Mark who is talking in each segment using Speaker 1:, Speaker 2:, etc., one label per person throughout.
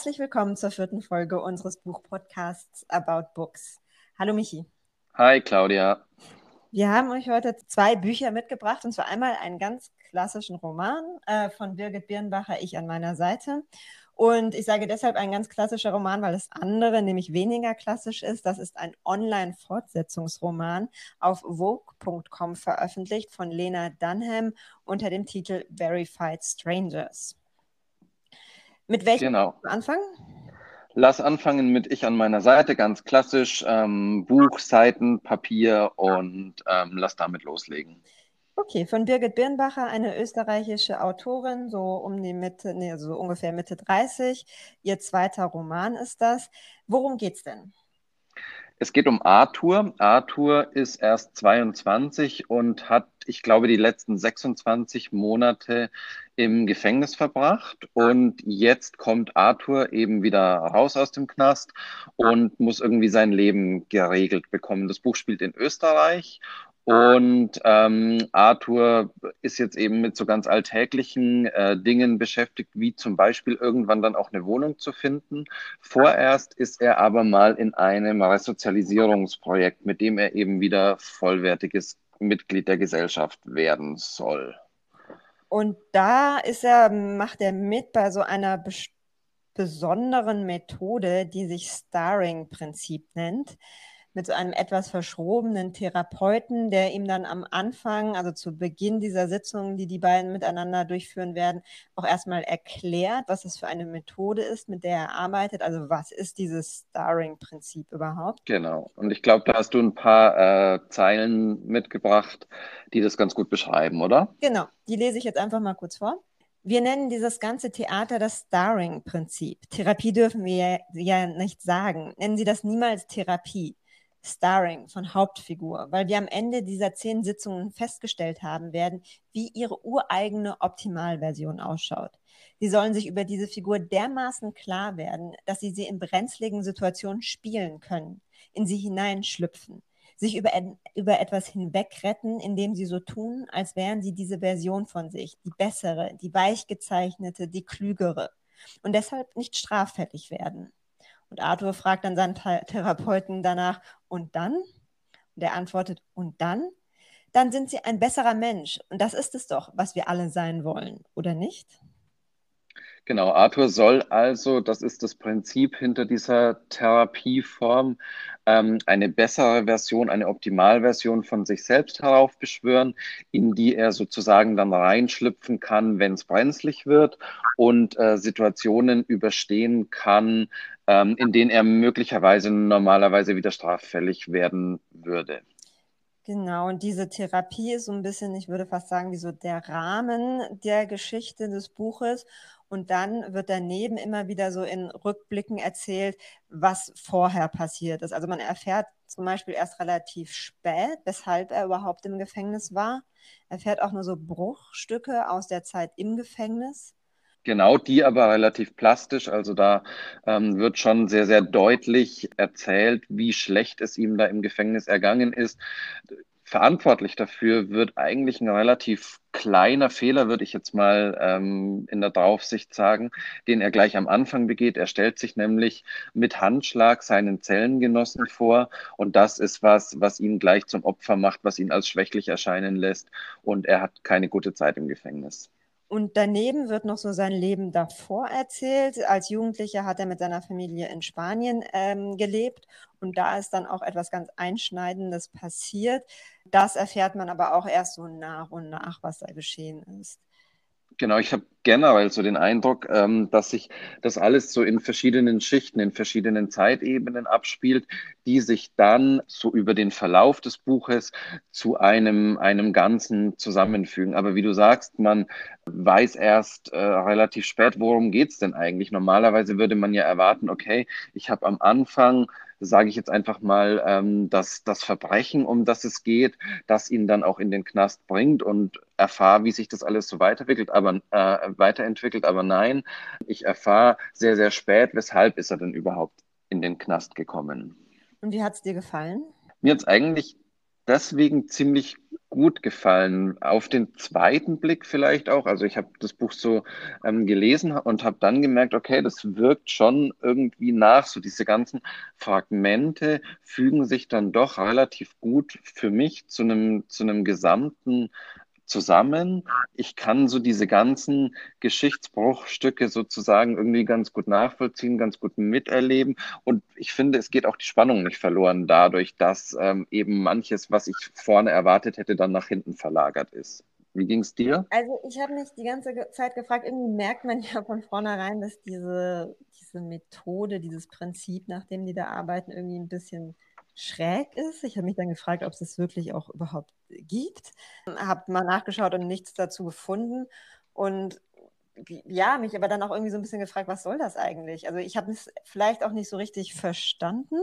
Speaker 1: Herzlich willkommen zur vierten Folge unseres Buchpodcasts About Books. Hallo Michi.
Speaker 2: Hi Claudia.
Speaker 1: Wir haben euch heute zwei Bücher mitgebracht, und zwar einmal einen ganz klassischen Roman äh, von Birgit Birnbacher, Ich an meiner Seite. Und ich sage deshalb ein ganz klassischer Roman, weil das andere nämlich weniger klassisch ist. Das ist ein Online-Fortsetzungsroman auf Vogue.com veröffentlicht von Lena Dunham unter dem Titel Verified Strangers. Mit welchem genau. anfangen?
Speaker 2: Lass anfangen mit Ich an meiner Seite, ganz klassisch. Ähm, Buch, Seiten, Papier und ähm, lass damit loslegen.
Speaker 1: Okay, von Birgit Birnbacher, eine österreichische Autorin, so um die Mitte, nee, so ungefähr Mitte 30. Ihr zweiter Roman ist das. Worum geht's denn?
Speaker 2: Es geht um Arthur. Arthur ist erst 22 und hat, ich glaube, die letzten 26 Monate im Gefängnis verbracht. Und jetzt kommt Arthur eben wieder raus aus dem Knast und muss irgendwie sein Leben geregelt bekommen. Das Buch spielt in Österreich und ähm, Arthur ist jetzt eben mit so ganz alltäglichen äh, Dingen beschäftigt, wie zum Beispiel irgendwann dann auch eine Wohnung zu finden. Vorerst ist er aber mal in einem Resozialisierungsprojekt, mit dem er eben wieder vollwertiges Mitglied der Gesellschaft werden soll.
Speaker 1: Und da ist er, macht er mit bei so einer besonderen Methode, die sich Starring-Prinzip nennt mit so einem etwas verschrobenen Therapeuten, der ihm dann am Anfang, also zu Beginn dieser Sitzung, die die beiden miteinander durchführen werden, auch erstmal erklärt, was es für eine Methode ist, mit der er arbeitet. Also was ist dieses Starring-Prinzip überhaupt?
Speaker 2: Genau. Und ich glaube, da hast du ein paar äh, Zeilen mitgebracht, die das ganz gut beschreiben, oder?
Speaker 1: Genau. Die lese ich jetzt einfach mal kurz vor. Wir nennen dieses ganze Theater das Starring-Prinzip. Therapie dürfen wir ja nicht sagen. Nennen Sie das niemals Therapie. Starring von Hauptfigur, weil wir am Ende dieser zehn Sitzungen festgestellt haben werden, wie ihre ureigene Optimalversion ausschaut. Sie sollen sich über diese Figur dermaßen klar werden, dass sie sie in brenzligen Situationen spielen können, in sie hineinschlüpfen, sich über, über etwas hinwegretten, indem sie so tun, als wären sie diese Version von sich, die bessere, die weichgezeichnete, die klügere und deshalb nicht straffällig werden. Und Arthur fragt dann seinen Therapeuten danach, und dann? Und er antwortet, und dann? Dann sind sie ein besserer Mensch. Und das ist es doch, was wir alle sein wollen, oder nicht?
Speaker 2: Genau, Arthur soll also, das ist das Prinzip hinter dieser Therapieform, ähm, eine bessere Version, eine Optimalversion von sich selbst heraufbeschwören, in die er sozusagen dann reinschlüpfen kann, wenn es brenzlig wird und äh, Situationen überstehen kann, ähm, in denen er möglicherweise normalerweise wieder straffällig werden würde.
Speaker 1: Genau, und diese Therapie ist so ein bisschen, ich würde fast sagen, wie so der Rahmen der Geschichte des Buches. Und dann wird daneben immer wieder so in Rückblicken erzählt, was vorher passiert ist. Also man erfährt zum Beispiel erst relativ spät, weshalb er überhaupt im Gefängnis war. Er Erfährt auch nur so Bruchstücke aus der Zeit im Gefängnis.
Speaker 2: Genau, die aber relativ plastisch. Also da ähm, wird schon sehr, sehr deutlich erzählt, wie schlecht es ihm da im Gefängnis ergangen ist verantwortlich dafür wird eigentlich ein relativ kleiner Fehler, würde ich jetzt mal ähm, in der Draufsicht sagen, den er gleich am Anfang begeht. Er stellt sich nämlich mit Handschlag seinen Zellengenossen vor und das ist was, was ihn gleich zum Opfer macht, was ihn als schwächlich erscheinen lässt und er hat keine gute Zeit im Gefängnis.
Speaker 1: Und daneben wird noch so sein Leben davor erzählt. Als Jugendlicher hat er mit seiner Familie in Spanien ähm, gelebt und da ist dann auch etwas ganz Einschneidendes passiert. Das erfährt man aber auch erst so nach und nach, was da geschehen ist.
Speaker 2: Genau, ich habe generell so den Eindruck, ähm, dass sich das alles so in verschiedenen Schichten, in verschiedenen Zeitebenen abspielt, die sich dann so über den Verlauf des Buches zu einem, einem Ganzen zusammenfügen. Aber wie du sagst, man weiß erst äh, relativ spät, worum geht es denn eigentlich. Normalerweise würde man ja erwarten, okay, ich habe am Anfang sage ich jetzt einfach mal, ähm, dass das Verbrechen, um das es geht, das ihn dann auch in den Knast bringt und erfahre, wie sich das alles so weiterentwickelt, aber äh, weiterentwickelt. Aber nein, ich erfahre sehr, sehr spät, weshalb ist er denn überhaupt in den Knast gekommen.
Speaker 1: Und wie hat es dir gefallen?
Speaker 2: Mir hat es eigentlich deswegen ziemlich gut gefallen. Auf den zweiten Blick vielleicht auch. Also ich habe das Buch so ähm, gelesen und habe dann gemerkt, okay, das wirkt schon irgendwie nach. So diese ganzen Fragmente fügen sich dann doch relativ gut für mich zu einem, zu einem gesamten zusammen. Ich kann so diese ganzen Geschichtsbruchstücke sozusagen irgendwie ganz gut nachvollziehen, ganz gut miterleben. Und ich finde, es geht auch die Spannung nicht verloren dadurch, dass ähm, eben manches, was ich vorne erwartet hätte, dann nach hinten verlagert ist. Wie ging es dir?
Speaker 1: Also ich habe mich die ganze Zeit gefragt, irgendwie merkt man ja von vornherein, dass diese, diese Methode, dieses Prinzip, nach dem die da arbeiten, irgendwie ein bisschen schräg ist. Ich habe mich dann gefragt, ob es es wirklich auch überhaupt gibt. Habe mal nachgeschaut und nichts dazu gefunden. Und ja, mich aber dann auch irgendwie so ein bisschen gefragt, was soll das eigentlich? Also ich habe es vielleicht auch nicht so richtig verstanden.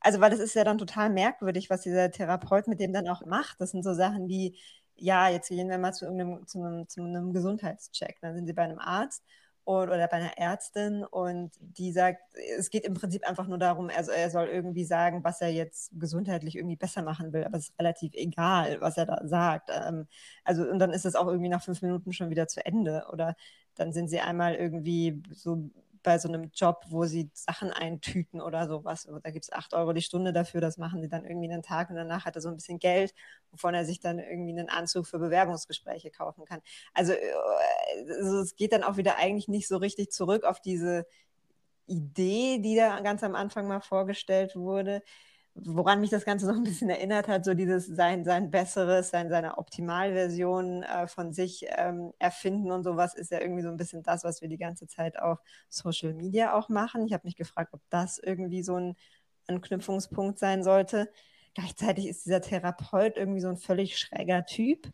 Speaker 1: Also weil das ist ja dann total merkwürdig, was dieser Therapeut mit dem dann auch macht. Das sind so Sachen wie, ja, jetzt gehen wir mal zu irgendeinem zu einem, zu einem Gesundheitscheck. Dann sind sie bei einem Arzt oder bei einer Ärztin und die sagt, es geht im Prinzip einfach nur darum, also er soll irgendwie sagen, was er jetzt gesundheitlich irgendwie besser machen will, aber es ist relativ egal, was er da sagt. Ähm, also und dann ist es auch irgendwie nach fünf Minuten schon wieder zu Ende oder dann sind sie einmal irgendwie so bei so einem Job, wo sie Sachen eintüten oder sowas. Da gibt es 8 Euro die Stunde dafür, das machen sie dann irgendwie einen Tag und danach hat er so ein bisschen Geld, wovon er sich dann irgendwie einen Anzug für Bewerbungsgespräche kaufen kann. Also, also es geht dann auch wieder eigentlich nicht so richtig zurück auf diese Idee, die da ganz am Anfang mal vorgestellt wurde woran mich das Ganze so ein bisschen erinnert hat, so dieses sein, sein Besseres, sein, seine Optimalversion äh, von sich ähm, erfinden und sowas ist ja irgendwie so ein bisschen das, was wir die ganze Zeit auf Social Media auch machen. Ich habe mich gefragt, ob das irgendwie so ein Anknüpfungspunkt sein sollte. Gleichzeitig ist dieser Therapeut irgendwie so ein völlig schräger Typ,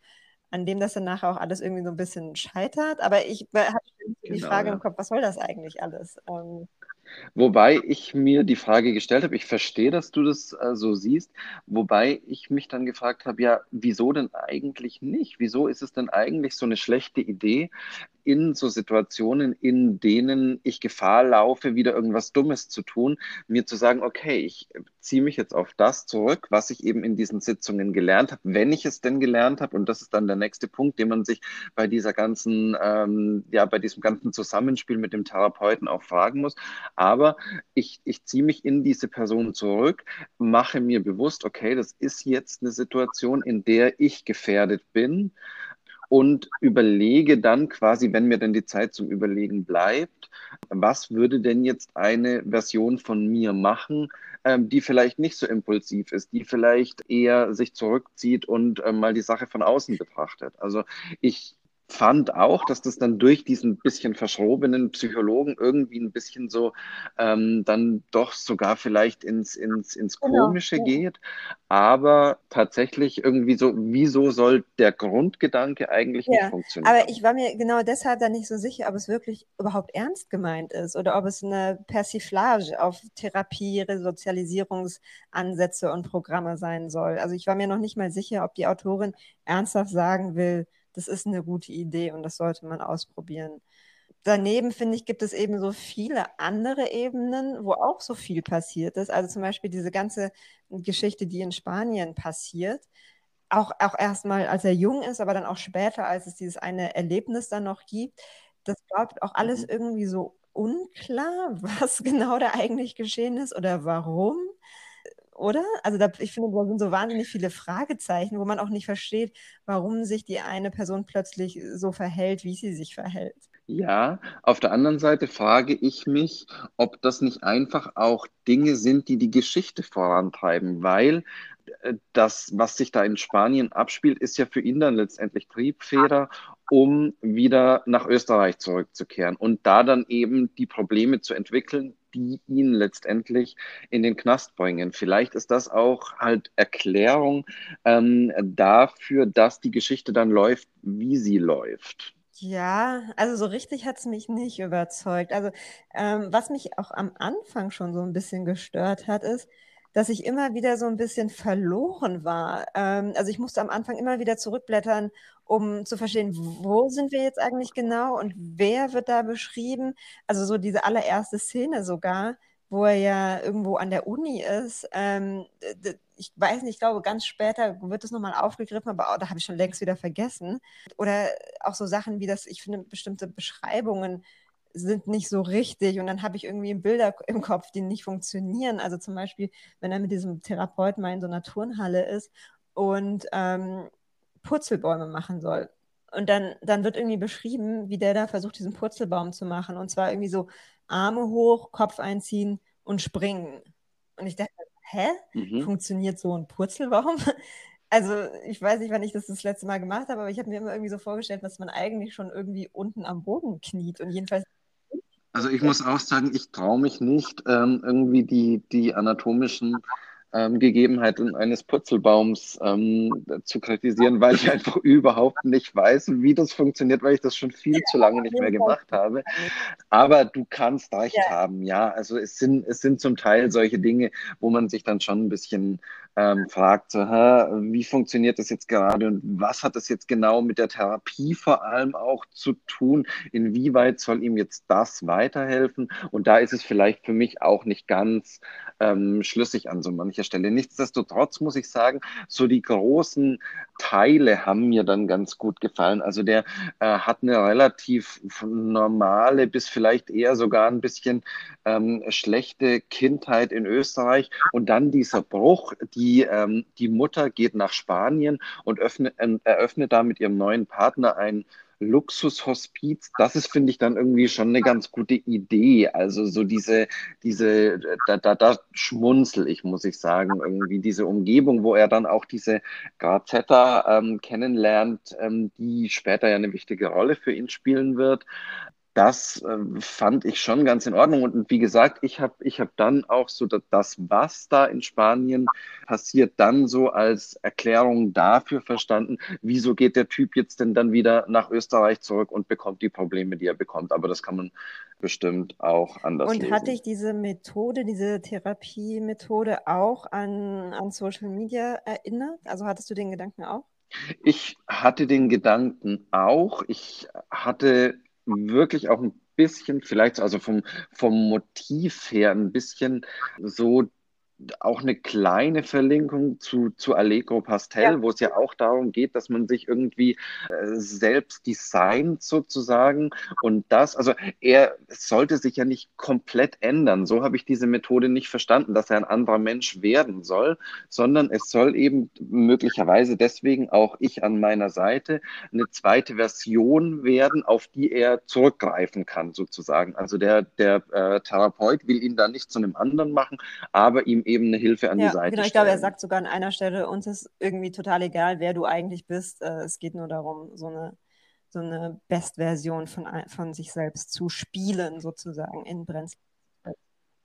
Speaker 1: an dem das dann nachher auch alles irgendwie so ein bisschen scheitert. Aber ich hatte die genau, Frage ja. im Kopf, was soll das eigentlich alles? Ähm,
Speaker 2: Wobei ich mir die Frage gestellt habe, ich verstehe, dass du das äh, so siehst, wobei ich mich dann gefragt habe, ja, wieso denn eigentlich nicht? Wieso ist es denn eigentlich so eine schlechte Idee, in so Situationen, in denen ich Gefahr laufe, wieder irgendwas Dummes zu tun, mir zu sagen, okay, ich ziehe mich jetzt auf das zurück, was ich eben in diesen Sitzungen gelernt habe, wenn ich es denn gelernt habe. Und das ist dann der nächste Punkt, den man sich bei dieser ganzen, ähm, ja, bei diesem ganzen Zusammenspiel mit dem Therapeuten auch fragen muss. Aber ich, ich ziehe mich in diese Person zurück, mache mir bewusst, okay, das ist jetzt eine Situation, in der ich gefährdet bin und überlege dann quasi, wenn mir denn die Zeit zum Überlegen bleibt, was würde denn jetzt eine Version von mir machen, ähm, die vielleicht nicht so impulsiv ist, die vielleicht eher sich zurückzieht und äh, mal die Sache von außen betrachtet. Also ich fand auch, dass das dann durch diesen bisschen verschrobenen Psychologen irgendwie ein bisschen so ähm, dann doch sogar vielleicht ins, ins, ins genau, Komische genau. geht. Aber tatsächlich irgendwie so, wieso soll der Grundgedanke eigentlich ja, nicht funktionieren?
Speaker 1: Aber ich war mir genau deshalb dann nicht so sicher, ob es wirklich überhaupt ernst gemeint ist oder ob es eine Persiflage auf Therapie, Resozialisierungsansätze und Programme sein soll. Also ich war mir noch nicht mal sicher, ob die Autorin ernsthaft sagen will, das ist eine gute Idee und das sollte man ausprobieren. Daneben finde ich, gibt es eben so viele andere Ebenen, wo auch so viel passiert ist. Also zum Beispiel diese ganze Geschichte, die in Spanien passiert. Auch, auch erstmal, als er jung ist, aber dann auch später, als es dieses eine Erlebnis dann noch gibt. Das bleibt auch alles mhm. irgendwie so unklar, was genau da eigentlich geschehen ist oder warum oder? Also da, ich finde, da sind so wahnsinnig viele Fragezeichen, wo man auch nicht versteht, warum sich die eine Person plötzlich so verhält, wie sie sich verhält.
Speaker 2: Ja, auf der anderen Seite frage ich mich, ob das nicht einfach auch Dinge sind, die die Geschichte vorantreiben, weil äh, das, was sich da in Spanien abspielt, ist ja für ihn dann letztendlich Triebfeder, um wieder nach Österreich zurückzukehren und da dann eben die Probleme zu entwickeln, die ihn letztendlich in den Knast bringen. Vielleicht ist das auch halt Erklärung ähm, dafür, dass die Geschichte dann läuft, wie sie läuft.
Speaker 1: Ja, also so richtig hat es mich nicht überzeugt. Also ähm, was mich auch am Anfang schon so ein bisschen gestört hat, ist, dass ich immer wieder so ein bisschen verloren war. Ähm, also ich musste am Anfang immer wieder zurückblättern, um zu verstehen, wo sind wir jetzt eigentlich genau und wer wird da beschrieben. Also so diese allererste Szene sogar, wo er ja irgendwo an der Uni ist. Ähm, ich weiß nicht, ich glaube, ganz später wird es nochmal aufgegriffen, aber oh, da habe ich schon längst wieder vergessen. Oder auch so Sachen wie das, ich finde, bestimmte Beschreibungen sind nicht so richtig und dann habe ich irgendwie Bilder im Kopf, die nicht funktionieren. Also zum Beispiel, wenn er mit diesem Therapeuten mal in so einer Turnhalle ist und ähm, Purzelbäume machen soll. Und dann, dann wird irgendwie beschrieben, wie der da versucht, diesen Purzelbaum zu machen. Und zwar irgendwie so Arme hoch, Kopf einziehen und springen. Und ich dachte, hä? Mhm. Funktioniert so ein Purzelbaum? Also ich weiß nicht, wann ich das das letzte Mal gemacht habe, aber ich habe mir immer irgendwie so vorgestellt, dass man eigentlich schon irgendwie unten am Boden kniet und jedenfalls
Speaker 2: also ich muss auch sagen, ich traue mich nicht, ähm, irgendwie die, die anatomischen ähm, Gegebenheiten eines Purzelbaums ähm, zu kritisieren, weil ich einfach überhaupt nicht weiß, wie das funktioniert, weil ich das schon viel zu lange nicht mehr gemacht habe. Aber du kannst recht ja. haben, ja. Also es sind, es sind zum Teil solche Dinge, wo man sich dann schon ein bisschen ähm, fragt, so, hä, wie funktioniert das jetzt gerade und was hat das jetzt genau mit der Therapie vor allem auch zu tun? Inwieweit soll ihm jetzt das weiterhelfen? Und da ist es vielleicht für mich auch nicht ganz ähm, schlüssig an so mancher Stelle. Nichtsdestotrotz muss ich sagen, so die großen Teile haben mir dann ganz gut gefallen. Also der äh, hat eine relativ normale bis vielleicht eher sogar ein bisschen ähm, schlechte Kindheit in Österreich und dann dieser Bruch, die ähm, die Mutter geht nach Spanien und öffnet, äh, eröffnet da mit ihrem neuen Partner ein Luxushospiz, das ist, finde ich, dann irgendwie schon eine ganz gute Idee. Also so diese, diese, da, da, da schmunzel ich, muss ich sagen, irgendwie diese Umgebung, wo er dann auch diese Grazetta ähm, kennenlernt, ähm, die später ja eine wichtige Rolle für ihn spielen wird das äh, fand ich schon ganz in Ordnung. Und, wie gesagt, ich habe ich hab dann auch so das, was da in Spanien passiert, dann so als Erklärung dafür verstanden, wieso geht der Typ jetzt denn dann wieder nach Österreich zurück und bekommt die Probleme, die er bekommt. Aber das kann man bestimmt auch anders
Speaker 1: Und
Speaker 2: lesen.
Speaker 1: hatte ich diese Methode, diese Therapiemethode auch an, an Social Media erinnert? Also hattest du den Gedanken auch?
Speaker 2: Ich hatte den Gedanken auch. Ich hatte wirklich auch ein bisschen, vielleicht also vom, vom Motiv her ein bisschen so auch eine kleine Verlinkung zu, zu Allegro Pastel, ja. wo es ja auch darum geht, dass man sich irgendwie äh, selbst designt sozusagen. Und das, also er sollte sich ja nicht komplett ändern. So habe ich diese Methode nicht verstanden, dass er ein anderer Mensch werden soll, sondern es soll eben möglicherweise deswegen auch ich an meiner Seite eine zweite Version werden, auf die er zurückgreifen kann sozusagen. Also der, der äh, Therapeut will ihn da nicht zu einem anderen machen, aber ihm eben eine Hilfe an ja, die Seite
Speaker 1: genau, ich glaube, er sagt sogar an einer Stelle, uns ist irgendwie total egal, wer du eigentlich bist. Äh, es geht nur darum, so eine, so eine Bestversion von, von sich selbst zu spielen, sozusagen in Brenzl.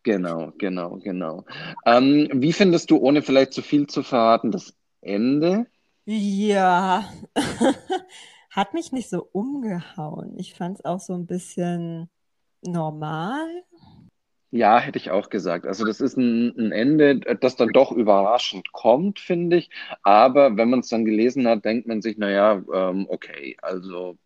Speaker 2: Genau, genau, genau. Ähm, wie findest du, ohne vielleicht zu viel zu verraten, das Ende?
Speaker 1: Ja, hat mich nicht so umgehauen. Ich fand es auch so ein bisschen normal.
Speaker 2: Ja, hätte ich auch gesagt. Also das ist ein, ein Ende, das dann doch überraschend kommt, finde ich. Aber wenn man es dann gelesen hat, denkt man sich, naja, ähm, okay, also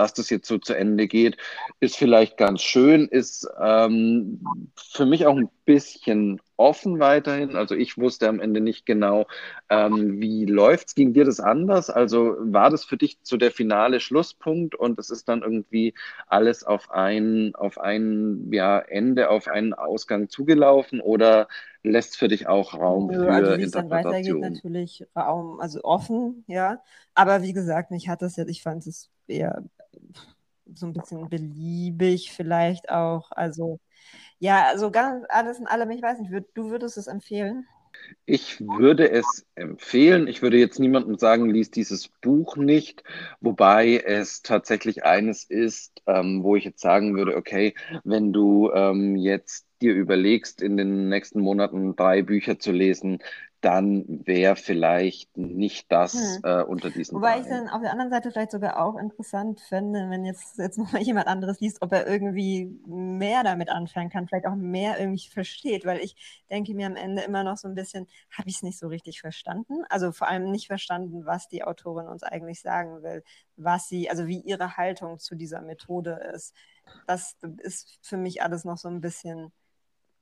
Speaker 2: dass das jetzt so zu Ende geht, ist vielleicht ganz schön, ist ähm, für mich auch ein bisschen offen weiterhin. Also ich wusste am Ende nicht genau, ähm, wie läuft's. Ging dir das anders? Also war das für dich so der finale Schlusspunkt und es ist dann irgendwie alles auf ein, auf ein ja, Ende, auf einen Ausgang zugelaufen oder lässt für dich auch Raum Nö, für also wie es dann weitergeht,
Speaker 1: natürlich Raum, also offen, ja. Aber wie gesagt, mich hat das jetzt, ich fand es eher so ein bisschen beliebig vielleicht auch. Also ja, also ganz alles in allem, ich weiß nicht, würd, du würdest es empfehlen?
Speaker 2: Ich würde es empfehlen. Ich würde jetzt niemandem sagen, lies dieses Buch nicht, wobei es tatsächlich eines ist, ähm, wo ich jetzt sagen würde, okay, wenn du ähm, jetzt dir überlegst, in den nächsten Monaten drei Bücher zu lesen, dann wäre vielleicht nicht das hm. äh, unter diesen
Speaker 1: Wobei Beinen. ich dann auf der anderen Seite vielleicht sogar auch interessant fände, wenn jetzt, jetzt nochmal jemand anderes liest, ob er irgendwie mehr damit anfangen kann, vielleicht auch mehr irgendwie versteht, weil ich denke mir am Ende immer noch so ein bisschen, habe ich es nicht so richtig verstanden? Also vor allem nicht verstanden, was die Autorin uns eigentlich sagen will, was sie, also wie ihre Haltung zu dieser Methode ist. Das ist für mich alles noch so ein bisschen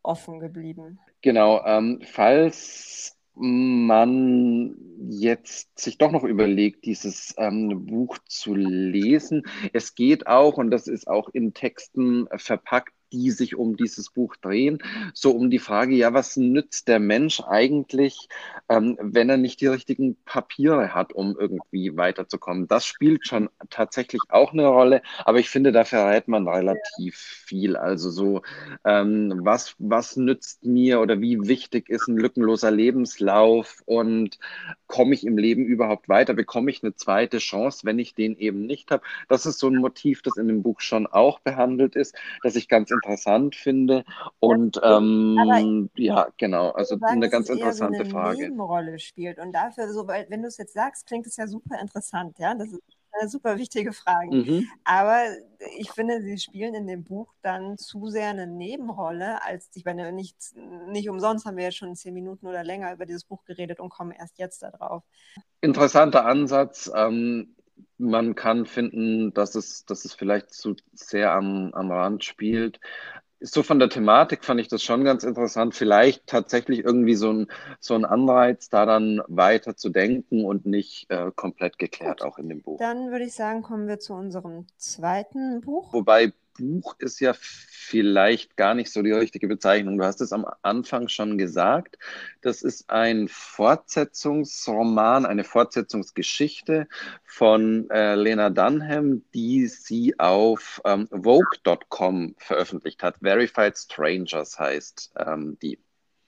Speaker 1: offen geblieben.
Speaker 2: Genau, ähm, falls man jetzt sich doch noch überlegt, dieses ähm, Buch zu lesen. Es geht auch, und das ist auch in Texten verpackt, die sich um dieses Buch drehen, so um die Frage, ja, was nützt der Mensch eigentlich, ähm, wenn er nicht die richtigen Papiere hat, um irgendwie weiterzukommen? Das spielt schon tatsächlich auch eine Rolle, aber ich finde, da verrät man relativ viel. Also so, ähm, was, was nützt mir oder wie wichtig ist ein lückenloser Lebenslauf und komme ich im Leben überhaupt weiter? Bekomme ich eine zweite Chance, wenn ich den eben nicht habe? Das ist so ein Motiv, das in dem Buch schon auch behandelt ist, dass ich ganz interessant finde. Und ähm, ja, genau, also sagen, eine ganz interessante so eine Frage.
Speaker 1: Nebenrolle spielt. Und dafür, so, weil, wenn du es jetzt sagst, klingt es ja super interessant, ja. Das ist eine super wichtige Frage. Mhm. Aber ich finde, sie spielen in dem Buch dann zu sehr eine Nebenrolle, als ich meine, nicht, nicht umsonst haben wir ja schon zehn Minuten oder länger über dieses Buch geredet und kommen erst jetzt darauf.
Speaker 2: Interessanter Ansatz. Ähm, man kann finden, dass es, dass es vielleicht zu sehr am, am Rand spielt. So von der Thematik fand ich das schon ganz interessant. Vielleicht tatsächlich irgendwie so ein, so ein Anreiz, da dann weiter zu denken und nicht äh, komplett geklärt, Gut. auch in dem Buch.
Speaker 1: Dann würde ich sagen, kommen wir zu unserem zweiten Buch.
Speaker 2: Wobei Buch ist ja vielleicht gar nicht so die richtige Bezeichnung. Du hast es am Anfang schon gesagt. Das ist ein Fortsetzungsroman, eine Fortsetzungsgeschichte von äh, Lena Dunham, die sie auf ähm, Vogue.com veröffentlicht hat. Verified Strangers heißt ähm, die.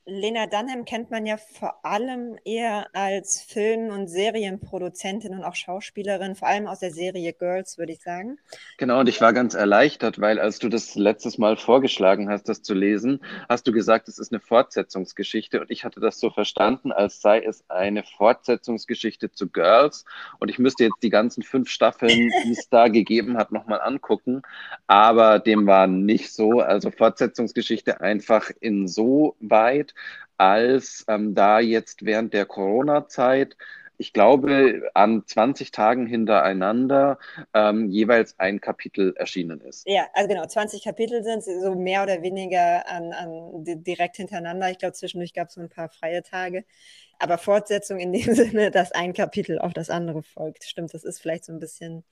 Speaker 1: Lena Dunham kennt man ja vor allem eher als Film- und Serienproduzentin und auch Schauspielerin, vor allem aus der Serie Girls, würde ich sagen.
Speaker 2: Genau, und ich war ganz erleichtert, weil als du das letztes Mal vorgeschlagen hast, das zu lesen, hast du gesagt, es ist eine Fortsetzungsgeschichte. Und ich hatte das so verstanden, als sei es eine Fortsetzungsgeschichte zu Girls. Und ich müsste jetzt die ganzen fünf Staffeln, die es da gegeben hat, nochmal angucken, aber dem war nicht so, also Fortsetzungsgeschichte einfach insoweit, als ähm, da jetzt während der Corona-Zeit ich glaube, an 20 Tagen hintereinander ähm, jeweils ein Kapitel erschienen ist.
Speaker 1: Ja, also genau, 20 Kapitel sind so mehr oder weniger an, an direkt hintereinander. Ich glaube, zwischendurch gab es so ein paar freie Tage. Aber Fortsetzung in dem Sinne, dass ein Kapitel auf das andere folgt. Stimmt, das ist vielleicht so ein bisschen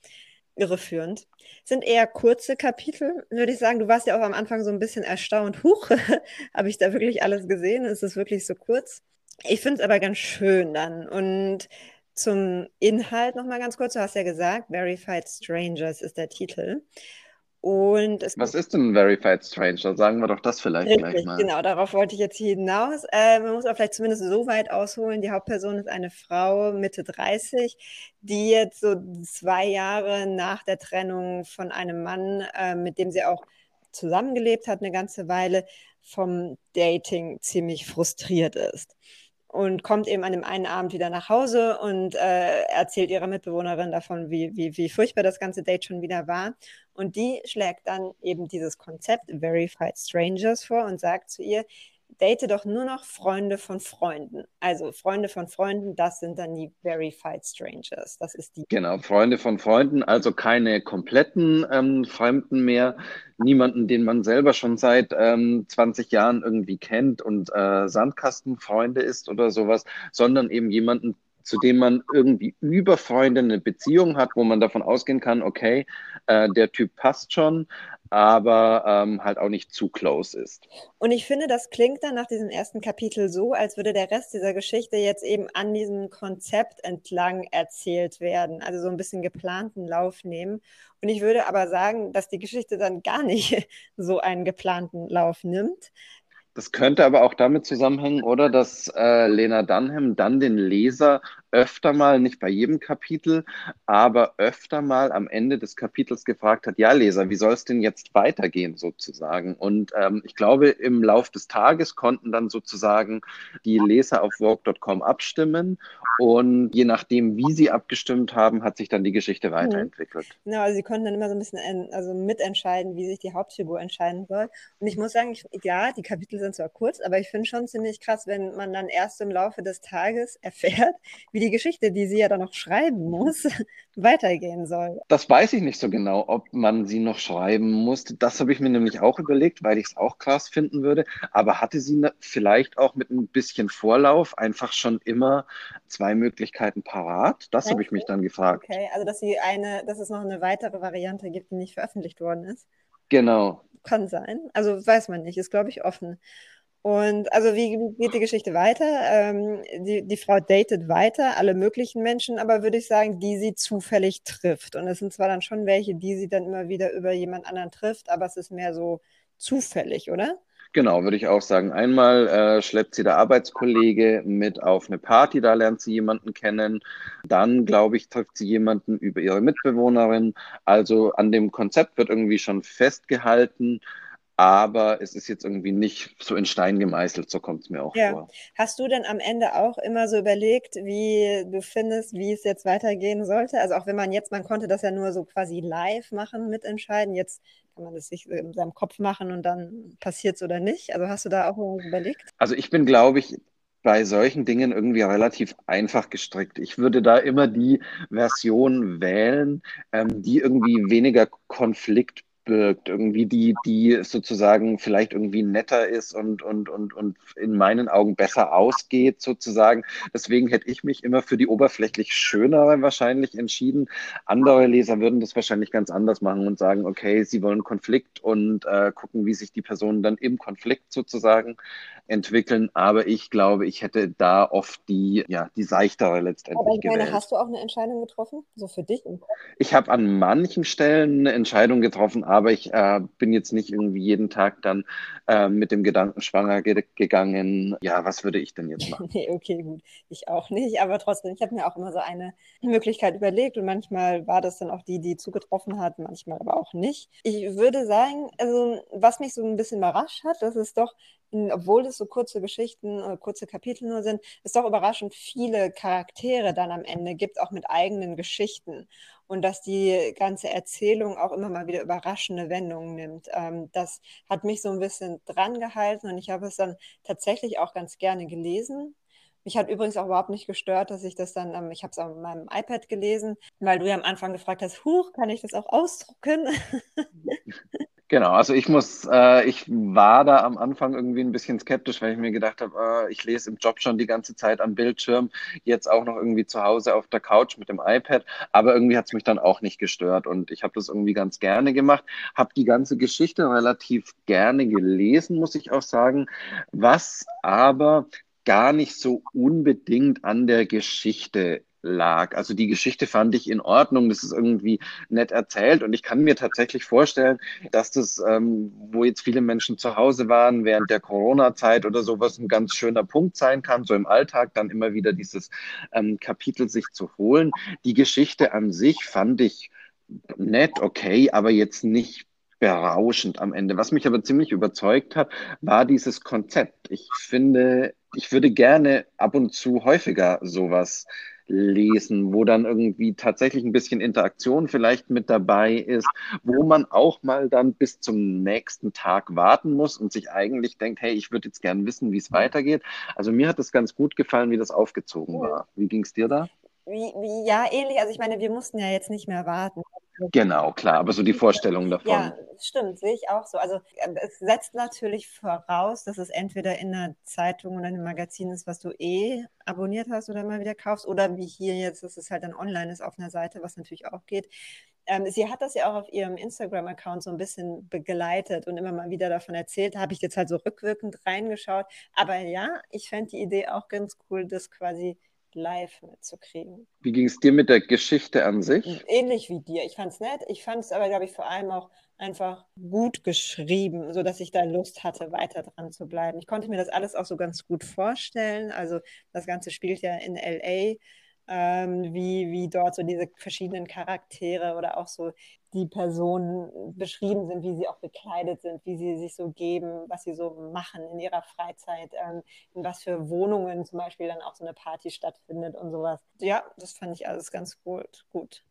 Speaker 1: irreführend. Sind eher kurze Kapitel, würde ich sagen. Du warst ja auch am Anfang so ein bisschen erstaunt. Huch, habe ich da wirklich alles gesehen? Ist es wirklich so kurz? Ich finde es aber ganz schön dann. Und zum Inhalt nochmal ganz kurz. Du hast ja gesagt, Verified Strangers ist der Titel. Und
Speaker 2: Was ist denn Verified Stranger? Sagen wir doch das vielleicht richtig, gleich mal.
Speaker 1: Genau, darauf wollte ich jetzt hinaus. Äh, man muss aber vielleicht zumindest so weit ausholen. Die Hauptperson ist eine Frau Mitte 30, die jetzt so zwei Jahre nach der Trennung von einem Mann, äh, mit dem sie auch zusammengelebt hat, eine ganze Weile, vom Dating ziemlich frustriert ist und kommt eben an dem einen Abend wieder nach Hause und äh, erzählt ihrer Mitbewohnerin davon, wie, wie, wie furchtbar das ganze Date schon wieder war. Und die schlägt dann eben dieses Konzept Verified Strangers vor und sagt zu ihr, date doch nur noch Freunde von Freunden. Also Freunde von Freunden, das sind dann die Verified Strangers. Das ist die.
Speaker 2: Genau, Freunde von Freunden, also keine kompletten ähm, Fremden mehr. Niemanden, den man selber schon seit ähm, 20 Jahren irgendwie kennt und äh, Sandkastenfreunde ist oder sowas, sondern eben jemanden, zu dem man irgendwie über Freunde eine Beziehung hat, wo man davon ausgehen kann, okay, äh, der Typ passt schon, aber ähm, halt auch nicht zu close ist.
Speaker 1: Und ich finde, das klingt dann nach diesem ersten Kapitel so, als würde der Rest dieser Geschichte jetzt eben an diesem Konzept entlang erzählt werden, also so ein bisschen geplanten Lauf nehmen. Und ich würde aber sagen, dass die Geschichte dann gar nicht so einen geplanten Lauf nimmt,
Speaker 2: das könnte aber auch damit zusammenhängen, oder, dass äh, Lena Dunham dann den Leser öfter mal, nicht bei jedem Kapitel, aber öfter mal am Ende des Kapitels gefragt hat, ja Leser, wie soll es denn jetzt weitergehen sozusagen? Und ähm, ich glaube, im Lauf des Tages konnten dann sozusagen die Leser auf Vogue.com abstimmen und je nachdem, wie sie abgestimmt haben, hat sich dann die Geschichte mhm. weiterentwickelt.
Speaker 1: Genau, also sie konnten dann immer so ein bisschen also mitentscheiden, wie sich die Hauptfigur entscheiden soll. Und ich muss sagen, ich, ja, die Kapitel sind sind zwar kurz, aber ich finde schon ziemlich krass, wenn man dann erst im Laufe des Tages erfährt, wie die Geschichte, die sie ja dann noch schreiben muss, weitergehen soll.
Speaker 2: Das weiß ich nicht so genau, ob man sie noch schreiben musste. Das habe ich mir nämlich auch überlegt, weil ich es auch krass finden würde. Aber hatte sie ne, vielleicht auch mit ein bisschen Vorlauf einfach schon immer zwei Möglichkeiten parat? Das habe ich mich dann gefragt.
Speaker 1: Okay, also dass sie eine, dass es noch eine weitere Variante gibt, die nicht veröffentlicht worden ist.
Speaker 2: Genau.
Speaker 1: Kann sein. Also weiß man nicht, ist, glaube ich, offen. Und also wie geht die Geschichte weiter? Ähm, die, die Frau datet weiter, alle möglichen Menschen, aber würde ich sagen, die sie zufällig trifft. Und es sind zwar dann schon welche, die sie dann immer wieder über jemand anderen trifft, aber es ist mehr so zufällig, oder?
Speaker 2: Genau, würde ich auch sagen. Einmal äh, schleppt sie der Arbeitskollege mit auf eine Party, da lernt sie jemanden kennen. Dann, glaube ich, trifft sie jemanden über ihre Mitbewohnerin. Also an dem Konzept wird irgendwie schon festgehalten aber es ist jetzt irgendwie nicht so in Stein gemeißelt, so kommt es mir auch ja. vor.
Speaker 1: Hast du denn am Ende auch immer so überlegt, wie du findest, wie es jetzt weitergehen sollte? Also auch wenn man jetzt, man konnte das ja nur so quasi live machen, mitentscheiden, jetzt kann man das sich in seinem Kopf machen und dann passiert es oder nicht. Also hast du da auch überlegt?
Speaker 2: Also ich bin, glaube ich, bei solchen Dingen irgendwie relativ einfach gestrickt. Ich würde da immer die Version wählen, ähm, die irgendwie weniger Konflikt birgt, irgendwie die, die sozusagen vielleicht irgendwie netter ist und, und, und, und in meinen Augen besser ausgeht, sozusagen. Deswegen hätte ich mich immer für die oberflächlich schönere wahrscheinlich entschieden. Andere Leser würden das wahrscheinlich ganz anders machen und sagen, okay, sie wollen Konflikt und äh, gucken, wie sich die Personen dann im Konflikt sozusagen entwickeln. Aber ich glaube, ich hätte da oft die, ja, die seichtere letztendlich Aber ich meine,
Speaker 1: hast du auch eine Entscheidung getroffen? So für dich?
Speaker 2: Ich habe an manchen Stellen eine Entscheidung getroffen, aber ich äh, bin jetzt nicht irgendwie jeden Tag dann äh, mit dem Gedanken schwanger ge gegangen, ja, was würde ich denn jetzt machen?
Speaker 1: nee, okay, gut. Ich auch nicht, aber trotzdem, ich habe mir auch immer so eine Möglichkeit überlegt und manchmal war das dann auch die, die zugetroffen hat, manchmal aber auch nicht. Ich würde sagen, also was mich so ein bisschen überrascht hat, das ist doch obwohl es so kurze Geschichten oder kurze Kapitel nur sind, es doch überraschend viele Charaktere dann am Ende gibt, auch mit eigenen Geschichten. Und dass die ganze Erzählung auch immer mal wieder überraschende Wendungen nimmt. Ähm, das hat mich so ein bisschen dran gehalten und ich habe es dann tatsächlich auch ganz gerne gelesen. Mich hat übrigens auch überhaupt nicht gestört, dass ich das dann, ähm, ich habe es auf meinem iPad gelesen, weil du ja am Anfang gefragt hast, huch, kann ich das auch ausdrucken?
Speaker 2: Genau, also ich muss, äh, ich war da am Anfang irgendwie ein bisschen skeptisch, weil ich mir gedacht habe, äh, ich lese im Job schon die ganze Zeit am Bildschirm, jetzt auch noch irgendwie zu Hause auf der Couch mit dem iPad, aber irgendwie hat es mich dann auch nicht gestört und ich habe das irgendwie ganz gerne gemacht, habe die ganze Geschichte relativ gerne gelesen, muss ich auch sagen, was aber gar nicht so unbedingt an der Geschichte lag. Also die Geschichte fand ich in Ordnung, das ist irgendwie nett erzählt und ich kann mir tatsächlich vorstellen, dass das, ähm, wo jetzt viele Menschen zu Hause waren während der Corona-Zeit oder sowas, ein ganz schöner Punkt sein kann, so im Alltag dann immer wieder dieses ähm, Kapitel sich zu holen. Die Geschichte an sich fand ich nett, okay, aber jetzt nicht berauschend am Ende. Was mich aber ziemlich überzeugt hat, war dieses Konzept. Ich finde, ich würde gerne ab und zu häufiger sowas lesen, wo dann irgendwie tatsächlich ein bisschen Interaktion vielleicht mit dabei ist, wo man auch mal dann bis zum nächsten Tag warten muss und sich eigentlich denkt, hey, ich würde jetzt gern wissen, wie es weitergeht. Also mir hat es ganz gut gefallen, wie das aufgezogen war. Wie ging es dir da?
Speaker 1: Wie, wie, ja, ähnlich. Also ich meine, wir mussten ja jetzt nicht mehr warten.
Speaker 2: Genau, klar, aber so die Vorstellung davon.
Speaker 1: Ja, stimmt, sehe ich auch so. Also ähm, es setzt natürlich voraus, dass es entweder in einer Zeitung oder einem Magazin ist, was du eh abonniert hast oder mal wieder kaufst, oder wie hier jetzt, dass es halt dann online ist auf einer Seite, was natürlich auch geht. Ähm, sie hat das ja auch auf ihrem Instagram-Account so ein bisschen begleitet und immer mal wieder davon erzählt. Da habe ich jetzt halt so rückwirkend reingeschaut. Aber ja, ich fände die Idee auch ganz cool, das quasi live mitzukriegen.
Speaker 2: Wie ging es dir mit der Geschichte an sich?
Speaker 1: Ähnlich wie dir. Ich fand es nett. Ich fand es aber, glaube ich, vor allem auch einfach gut geschrieben, sodass ich da Lust hatte, weiter dran zu bleiben. Ich konnte mir das alles auch so ganz gut vorstellen. Also das Ganze spielt ja in LA ähm, wie, wie dort so diese verschiedenen Charaktere oder auch so die Personen beschrieben sind, wie sie auch bekleidet sind, wie sie sich so geben, was sie so machen in ihrer Freizeit, ähm, in was für Wohnungen zum Beispiel dann auch so eine Party stattfindet und sowas. Ja, das fand ich alles ganz gut. gut.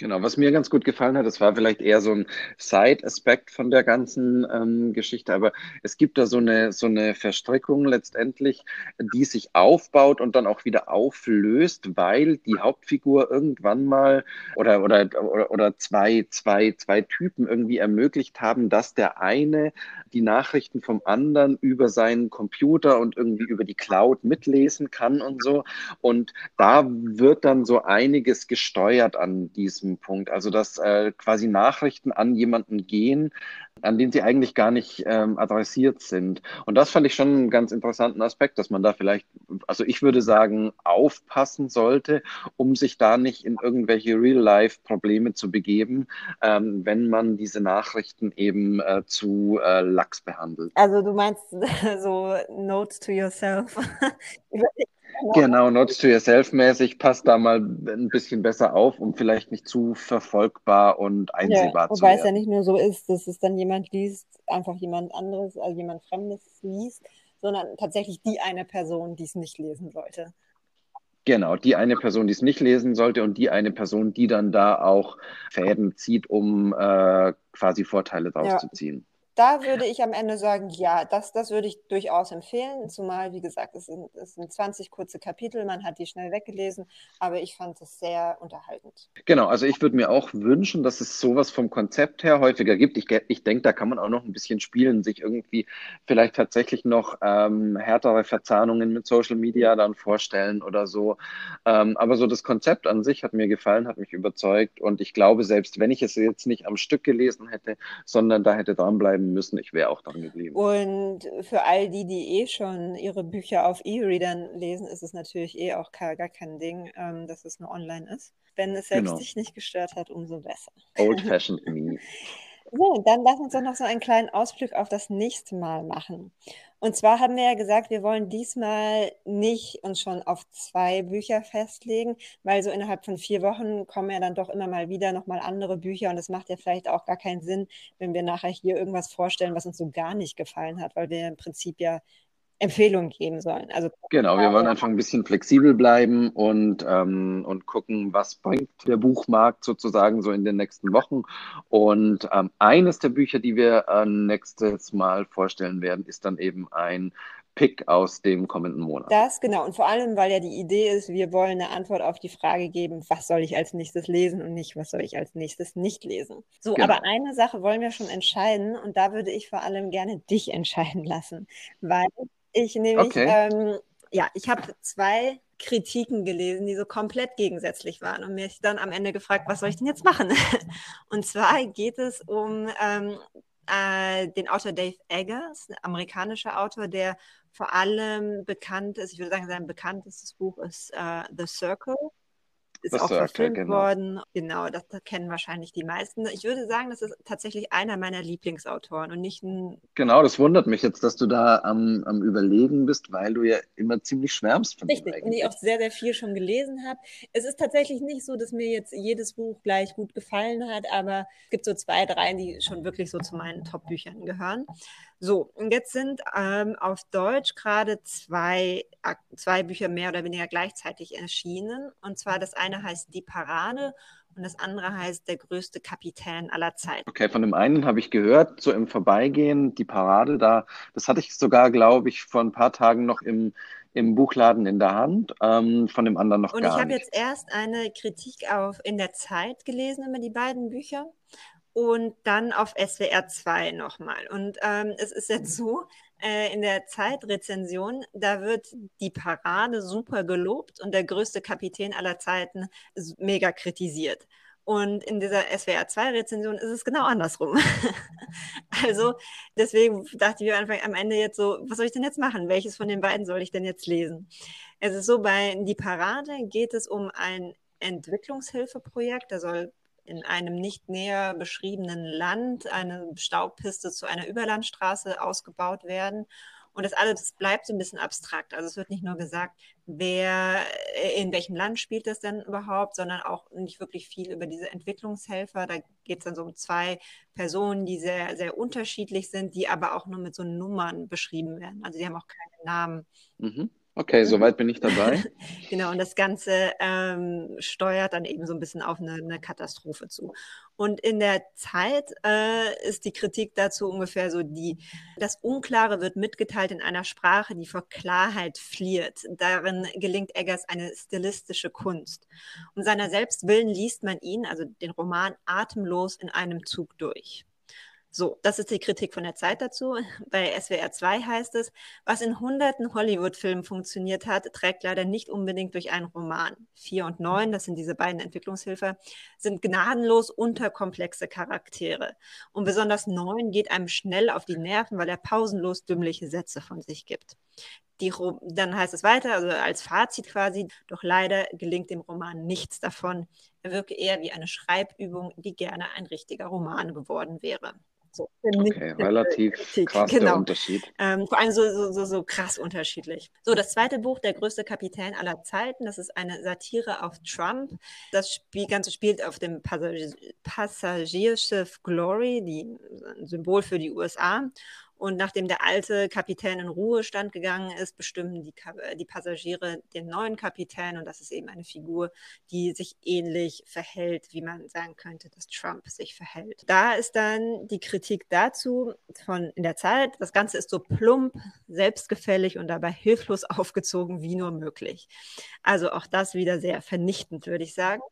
Speaker 2: Genau, was mir ganz gut gefallen hat, das war vielleicht eher so ein Side-Aspekt von der ganzen ähm, Geschichte, aber es gibt da so eine, so eine Verstrickung letztendlich, die sich aufbaut und dann auch wieder auflöst, weil die Hauptfigur irgendwann mal oder, oder, oder, oder zwei, zwei, zwei Typen irgendwie ermöglicht haben, dass der eine die Nachrichten vom anderen über seinen Computer und irgendwie über die Cloud mitlesen kann und so. Und da wird dann so einiges gesteuert an diesem diesem Punkt. Also dass äh, quasi Nachrichten an jemanden gehen, an den sie eigentlich gar nicht ähm, adressiert sind. Und das fand ich schon einen ganz interessanten Aspekt, dass man da vielleicht, also ich würde sagen, aufpassen sollte, um sich da nicht in irgendwelche Real-Life-Probleme zu begeben, ähm, wenn man diese Nachrichten eben äh, zu äh, lax behandelt.
Speaker 1: Also du meinst so Notes to yourself.
Speaker 2: Genau, Notes to yourself mäßig, passt da mal ein bisschen besser auf, um vielleicht nicht zu verfolgbar und einsehbar
Speaker 1: ja,
Speaker 2: zu werden.
Speaker 1: Wobei es ja nicht nur so ist, dass es dann jemand liest, einfach jemand anderes, also jemand Fremdes liest, sondern tatsächlich die eine Person, die es nicht lesen sollte.
Speaker 2: Genau, die eine Person, die es nicht lesen sollte und die eine Person, die dann da auch Fäden zieht, um äh, quasi Vorteile daraus ja. zu ziehen
Speaker 1: da würde ich am Ende sagen, ja, das, das würde ich durchaus empfehlen. Zumal, wie gesagt, es sind, es sind 20 kurze Kapitel, man hat die schnell weggelesen, aber ich fand es sehr unterhaltend.
Speaker 2: Genau, also ich würde mir auch wünschen, dass es sowas vom Konzept her häufiger gibt. Ich, ich denke, da kann man auch noch ein bisschen spielen, sich irgendwie vielleicht tatsächlich noch ähm, härtere Verzahnungen mit Social Media dann vorstellen oder so. Ähm, aber so das Konzept an sich hat mir gefallen, hat mich überzeugt und ich glaube, selbst wenn ich es jetzt nicht am Stück gelesen hätte, sondern da hätte dranbleiben müssen. Ich wäre auch dran geblieben.
Speaker 1: Und für all die, die eh schon ihre Bücher auf E-Readern lesen, ist es natürlich eh auch gar, gar kein Ding, ähm, dass es nur online ist. Wenn es selbst genau. dich nicht gestört hat, umso besser.
Speaker 2: Old-fashioned me.
Speaker 1: So, dann lass uns doch noch so einen kleinen Ausblick auf das nächste Mal machen. Und zwar haben wir ja gesagt, wir wollen diesmal nicht uns schon auf zwei Bücher festlegen, weil so innerhalb von vier Wochen kommen ja dann doch immer mal wieder nochmal andere Bücher und es macht ja vielleicht auch gar keinen Sinn, wenn wir nachher hier irgendwas vorstellen, was uns so gar nicht gefallen hat, weil wir im Prinzip ja Empfehlungen geben sollen. Also,
Speaker 2: genau, wir wollen einfach ein bisschen flexibel bleiben und, ähm, und gucken, was bringt der Buchmarkt sozusagen so in den nächsten Wochen. Und ähm, eines der Bücher, die wir äh, nächstes Mal vorstellen werden, ist dann eben ein Pick aus dem kommenden Monat.
Speaker 1: Das, genau. Und vor allem, weil ja die Idee ist, wir wollen eine Antwort auf die Frage geben, was soll ich als nächstes lesen und nicht, was soll ich als nächstes nicht lesen. So, genau. aber eine Sache wollen wir schon entscheiden und da würde ich vor allem gerne dich entscheiden lassen, weil ich nämlich, okay. ähm, ja, ich habe zwei Kritiken gelesen, die so komplett gegensätzlich waren und mich dann am Ende gefragt, was soll ich denn jetzt machen? und zwar geht es um ähm, äh, den Autor Dave Eggers, ein amerikanischer Autor, der vor allem bekannt ist, ich würde sagen, sein bekanntestes Buch ist äh, The Circle ist das auch verfilmt genau. worden. Genau, das, das, kennen wahrscheinlich die meisten. Ich würde sagen, das ist tatsächlich einer meiner Lieblingsautoren und nicht ein.
Speaker 2: Genau, das wundert mich jetzt, dass du da am, am Überlegen bist, weil du ja immer ziemlich schwärmst
Speaker 1: von Richtig, und ich auch sehr, sehr viel schon gelesen habe. Es ist tatsächlich nicht so, dass mir jetzt jedes Buch gleich gut gefallen hat, aber es gibt so zwei, drei, die schon wirklich so zu meinen Top-Büchern gehören. So, und jetzt sind ähm, auf Deutsch gerade zwei, zwei Bücher mehr oder weniger gleichzeitig erschienen. Und zwar das eine heißt Die Parade und das andere heißt Der größte Kapitän aller Zeiten.
Speaker 2: Okay, von dem einen habe ich gehört, so im Vorbeigehen, Die Parade, da, das hatte ich sogar, glaube ich, vor ein paar Tagen noch im, im Buchladen in der Hand, ähm, von dem anderen noch
Speaker 1: und
Speaker 2: gar
Speaker 1: nicht.
Speaker 2: Und
Speaker 1: ich habe jetzt erst eine Kritik auf in der Zeit gelesen über die beiden Bücher und dann auf SWR 2 nochmal. Und ähm, es ist jetzt so, äh, in der Zeitrezension, da wird die Parade super gelobt und der größte Kapitän aller Zeiten mega kritisiert. Und in dieser SWR 2-Rezension ist es genau andersrum. also deswegen dachte ich einfach am Ende jetzt so, was soll ich denn jetzt machen? Welches von den beiden soll ich denn jetzt lesen? Es ist so, bei Die Parade geht es um ein Entwicklungshilfeprojekt. Da soll in einem nicht näher beschriebenen Land eine Staubpiste zu einer Überlandstraße ausgebaut werden. Und das alles bleibt so ein bisschen abstrakt. Also es wird nicht nur gesagt, wer, äh, in welchem Land spielt das denn überhaupt, sondern auch nicht wirklich viel über diese Entwicklungshelfer. Da geht es dann so um zwei Personen, die sehr, sehr unterschiedlich sind, die aber auch nur mit so Nummern beschrieben werden. Also die haben auch keine Namen.
Speaker 2: Mhm. Okay, soweit bin ich dabei.
Speaker 1: genau, und das Ganze ähm, steuert dann eben so ein bisschen auf eine, eine Katastrophe zu. Und in der Zeit äh, ist die Kritik dazu ungefähr so die, das Unklare wird mitgeteilt in einer Sprache, die vor Klarheit fliert. Darin gelingt Eggers eine stilistische Kunst. Um seiner selbst willen liest man ihn, also den Roman, atemlos in einem Zug durch. So, das ist die Kritik von der Zeit dazu. Bei SWR 2 heißt es, was in hunderten Hollywood-Filmen funktioniert hat, trägt leider nicht unbedingt durch einen Roman. Vier und neun, das sind diese beiden Entwicklungshilfe, sind gnadenlos unterkomplexe Charaktere. Und besonders neun geht einem schnell auf die Nerven, weil er pausenlos dümmliche Sätze von sich gibt. Die, dann heißt es weiter, also als Fazit quasi, doch leider gelingt dem Roman nichts davon. Er wirke eher wie eine Schreibübung, die gerne ein richtiger Roman geworden wäre.
Speaker 2: So, okay, relativ Kritik. krass genau. der Unterschied.
Speaker 1: Ähm, vor allem so, so, so, so krass unterschiedlich. So, das zweite Buch, Der größte Kapitän aller Zeiten, das ist eine Satire auf Trump. Das Spiel, Ganze spielt auf dem Passagier Passagierschiff Glory, die, ein Symbol für die USA. Und nachdem der alte Kapitän in Ruhestand gegangen ist, bestimmen die, die, Passagiere den neuen Kapitän. Und das ist eben eine Figur, die sich ähnlich verhält, wie man sagen könnte, dass Trump sich verhält. Da ist dann die Kritik dazu von in der Zeit. Das Ganze ist so plump, selbstgefällig und dabei hilflos aufgezogen wie nur möglich. Also auch das wieder sehr vernichtend, würde ich sagen.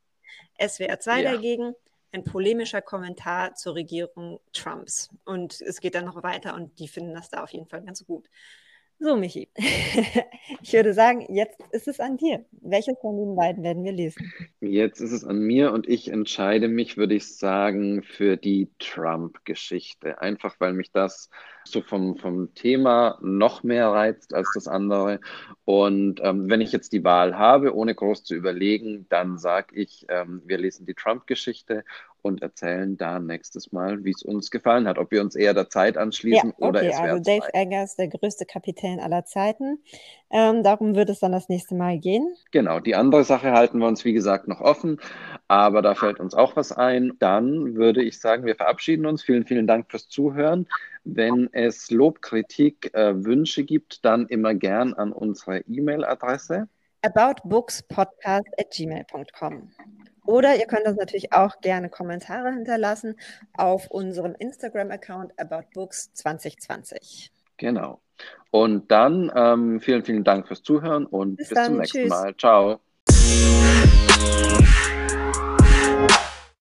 Speaker 1: SWR 2 ja. dagegen ein polemischer Kommentar zur Regierung Trumps. Und es geht dann noch weiter und die finden das da auf jeden Fall ganz gut. So, Michi, ich würde sagen, jetzt ist es an dir. Welches von den beiden werden wir lesen?
Speaker 2: Jetzt ist es an mir und ich entscheide mich, würde ich sagen, für die Trump-Geschichte. Einfach weil mich das so vom, vom Thema noch mehr reizt als das andere. Und ähm, wenn ich jetzt die Wahl habe, ohne groß zu überlegen, dann sage ich, ähm, wir lesen die Trump-Geschichte und erzählen da nächstes Mal, wie es uns gefallen hat, ob wir uns eher der Zeit anschließen ja, okay, oder es
Speaker 1: also Dave frei. Eggers, der größte Kapitän aller Zeiten. Ähm, darum wird es dann das nächste Mal gehen.
Speaker 2: Genau, die andere Sache halten wir uns, wie gesagt, noch offen, aber da fällt uns auch was ein. Dann würde ich sagen, wir verabschieden uns. Vielen, vielen Dank fürs Zuhören. Wenn es Lob, Kritik, äh, Wünsche gibt, dann immer gern an unsere E-Mail-Adresse
Speaker 1: aboutbookspodcast at gmail.com. Oder ihr könnt uns natürlich auch gerne Kommentare hinterlassen auf unserem Instagram-Account aboutbooks2020.
Speaker 2: Genau. Und dann ähm, vielen, vielen Dank fürs Zuhören und bis, bis zum nächsten Tschüss. Mal. Ciao.